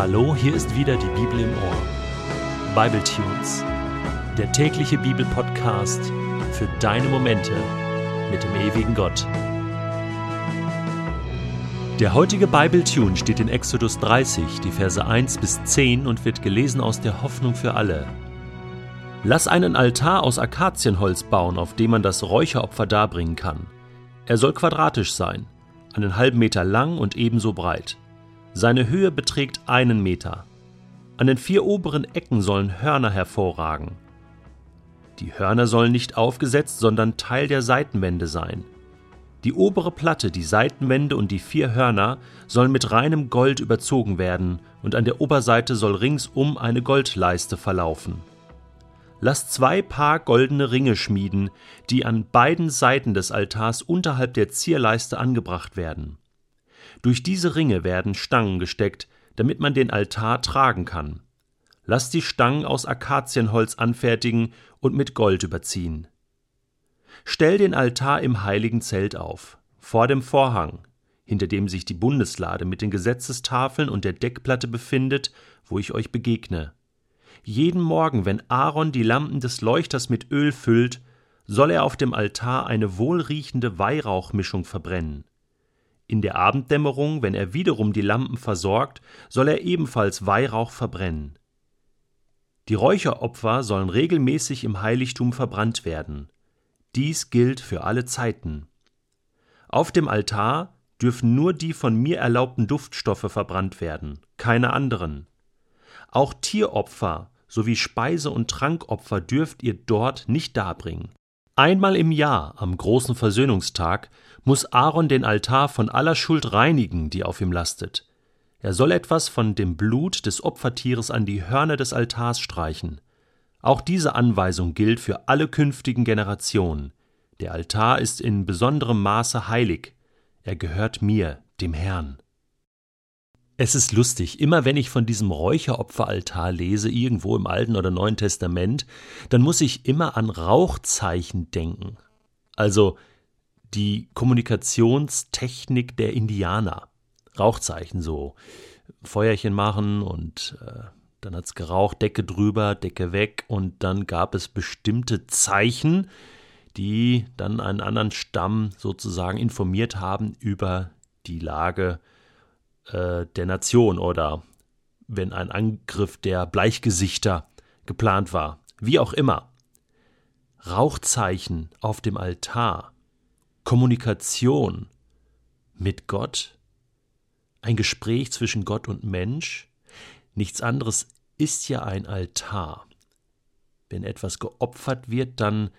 Hallo, hier ist wieder die Bibel im Ohr. Bible Tunes, der tägliche Bibelpodcast für deine Momente mit dem ewigen Gott. Der heutige Bible Tune steht in Exodus 30, die Verse 1 bis 10 und wird gelesen aus der Hoffnung für alle. Lass einen Altar aus Akazienholz bauen, auf dem man das Räucheropfer darbringen kann. Er soll quadratisch sein, einen halben Meter lang und ebenso breit. Seine Höhe beträgt einen Meter. An den vier oberen Ecken sollen Hörner hervorragen. Die Hörner sollen nicht aufgesetzt, sondern Teil der Seitenwände sein. Die obere Platte, die Seitenwände und die vier Hörner sollen mit reinem Gold überzogen werden, und an der Oberseite soll ringsum eine Goldleiste verlaufen. Lass zwei Paar goldene Ringe schmieden, die an beiden Seiten des Altars unterhalb der Zierleiste angebracht werden. Durch diese Ringe werden Stangen gesteckt, damit man den Altar tragen kann. Lass die Stangen aus Akazienholz anfertigen und mit Gold überziehen. Stell den Altar im heiligen Zelt auf, vor dem Vorhang, hinter dem sich die Bundeslade mit den Gesetzestafeln und der Deckplatte befindet, wo ich euch begegne. Jeden Morgen, wenn Aaron die Lampen des Leuchters mit Öl füllt, soll er auf dem Altar eine wohlriechende Weihrauchmischung verbrennen. In der Abenddämmerung, wenn er wiederum die Lampen versorgt, soll er ebenfalls Weihrauch verbrennen. Die Räucheropfer sollen regelmäßig im Heiligtum verbrannt werden. Dies gilt für alle Zeiten. Auf dem Altar dürfen nur die von mir erlaubten Duftstoffe verbrannt werden, keine anderen. Auch Tieropfer sowie Speise- und Trankopfer dürft ihr dort nicht darbringen. Einmal im Jahr, am großen Versöhnungstag, muss Aaron den Altar von aller Schuld reinigen, die auf ihm lastet. Er soll etwas von dem Blut des Opfertieres an die Hörner des Altars streichen. Auch diese Anweisung gilt für alle künftigen Generationen. Der Altar ist in besonderem Maße heilig. Er gehört mir, dem Herrn. Es ist lustig, immer wenn ich von diesem Räucheropferaltar lese, irgendwo im Alten oder Neuen Testament, dann muss ich immer an Rauchzeichen denken. Also die Kommunikationstechnik der Indianer. Rauchzeichen so. Feuerchen machen und äh, dann hat's geraucht, Decke drüber, Decke weg und dann gab es bestimmte Zeichen, die dann einen anderen Stamm sozusagen informiert haben über die Lage äh, der Nation oder wenn ein Angriff der Bleichgesichter geplant war. Wie auch immer. Rauchzeichen auf dem Altar, Kommunikation mit Gott, ein Gespräch zwischen Gott und Mensch, nichts anderes ist ja ein Altar. Wenn etwas geopfert wird, dann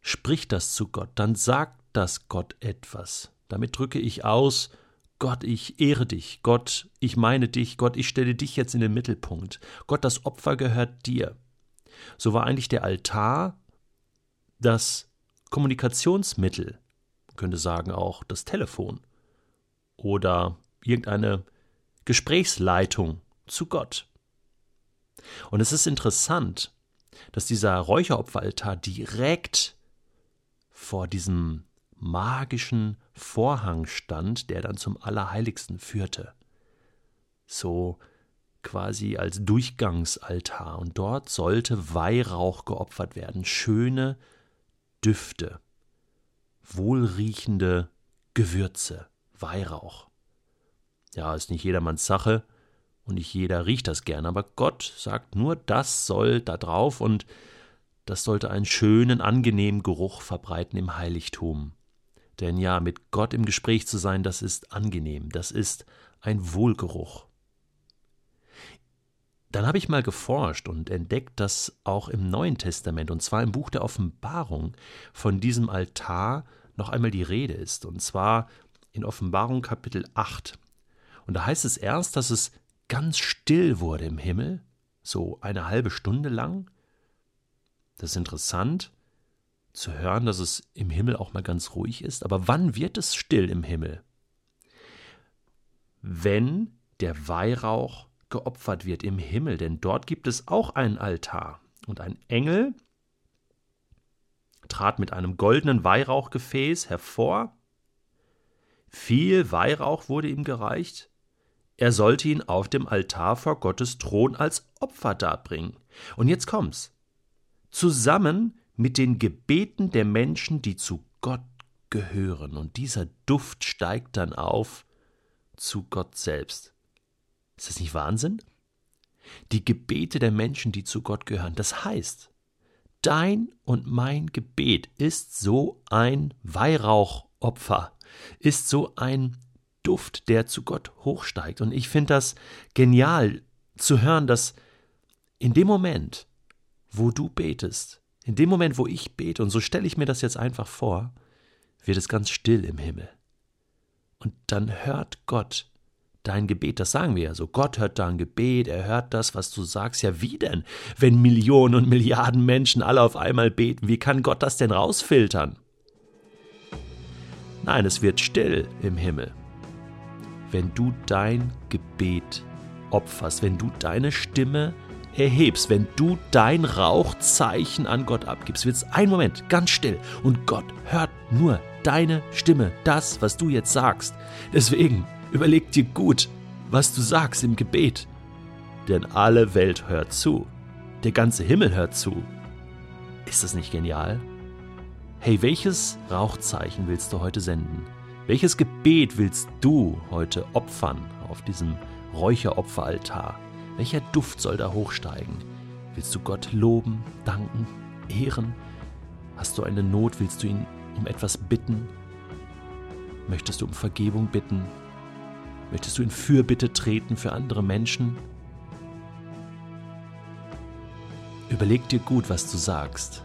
spricht das zu Gott, dann sagt das Gott etwas. Damit drücke ich aus, Gott, ich ehre dich. Gott, ich meine dich. Gott, ich stelle dich jetzt in den Mittelpunkt. Gott, das Opfer gehört dir. So war eigentlich der Altar das Kommunikationsmittel, man könnte sagen auch das Telefon oder irgendeine Gesprächsleitung zu Gott. Und es ist interessant, dass dieser Räucheropferaltar direkt vor diesem magischen Vorhang stand, der dann zum Allerheiligsten führte. So quasi als Durchgangsaltar, und dort sollte Weihrauch geopfert werden, schöne Düfte, wohlriechende Gewürze, Weihrauch. Ja, ist nicht jedermanns Sache, und nicht jeder riecht das gern, aber Gott sagt nur, das soll da drauf und das sollte einen schönen, angenehmen Geruch verbreiten im Heiligtum. Denn ja, mit Gott im Gespräch zu sein, das ist angenehm, das ist ein Wohlgeruch. Dann habe ich mal geforscht und entdeckt, dass auch im Neuen Testament, und zwar im Buch der Offenbarung, von diesem Altar noch einmal die Rede ist. Und zwar in Offenbarung Kapitel 8. Und da heißt es erst, dass es ganz still wurde im Himmel, so eine halbe Stunde lang. Das ist interessant zu hören, dass es im Himmel auch mal ganz ruhig ist. Aber wann wird es still im Himmel? Wenn der Weihrauch geopfert wird im Himmel, denn dort gibt es auch einen Altar. Und ein Engel trat mit einem goldenen Weihrauchgefäß hervor. Viel Weihrauch wurde ihm gereicht. er sollte ihn auf dem Altar vor Gottes Thron als Opfer darbringen. Und jetzt kommt's. Zusammen mit den Gebeten der Menschen, die zu Gott gehören. Und dieser Duft steigt dann auf zu Gott selbst. Ist das nicht Wahnsinn? Die Gebete der Menschen, die zu Gott gehören. Das heißt, dein und mein Gebet ist so ein Weihrauchopfer, ist so ein Duft, der zu Gott hochsteigt. Und ich finde das genial zu hören, dass in dem Moment, wo du betest, in dem Moment, wo ich bete, und so stelle ich mir das jetzt einfach vor, wird es ganz still im Himmel. Und dann hört Gott dein Gebet, das sagen wir ja so. Gott hört dein Gebet, er hört das, was du sagst. Ja, wie denn? Wenn Millionen und Milliarden Menschen alle auf einmal beten, wie kann Gott das denn rausfiltern? Nein, es wird still im Himmel wenn du dein Gebet opferst, wenn du deine Stimme erhebst, wenn du dein Rauchzeichen an Gott abgibst, wird es einen Moment ganz still und Gott hört nur deine Stimme, das, was du jetzt sagst. Deswegen überleg dir gut, was du sagst im Gebet, denn alle Welt hört zu, der ganze Himmel hört zu. Ist das nicht genial? Hey, welches Rauchzeichen willst du heute senden? Welches Gebet willst du heute opfern auf diesem Räucheropferaltar? Welcher Duft soll da hochsteigen? Willst du Gott loben, danken, ehren? Hast du eine Not? Willst du ihn um etwas bitten? Möchtest du um Vergebung bitten? Möchtest du in Fürbitte treten für andere Menschen? Überleg dir gut, was du sagst.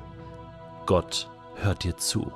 Gott hört dir zu.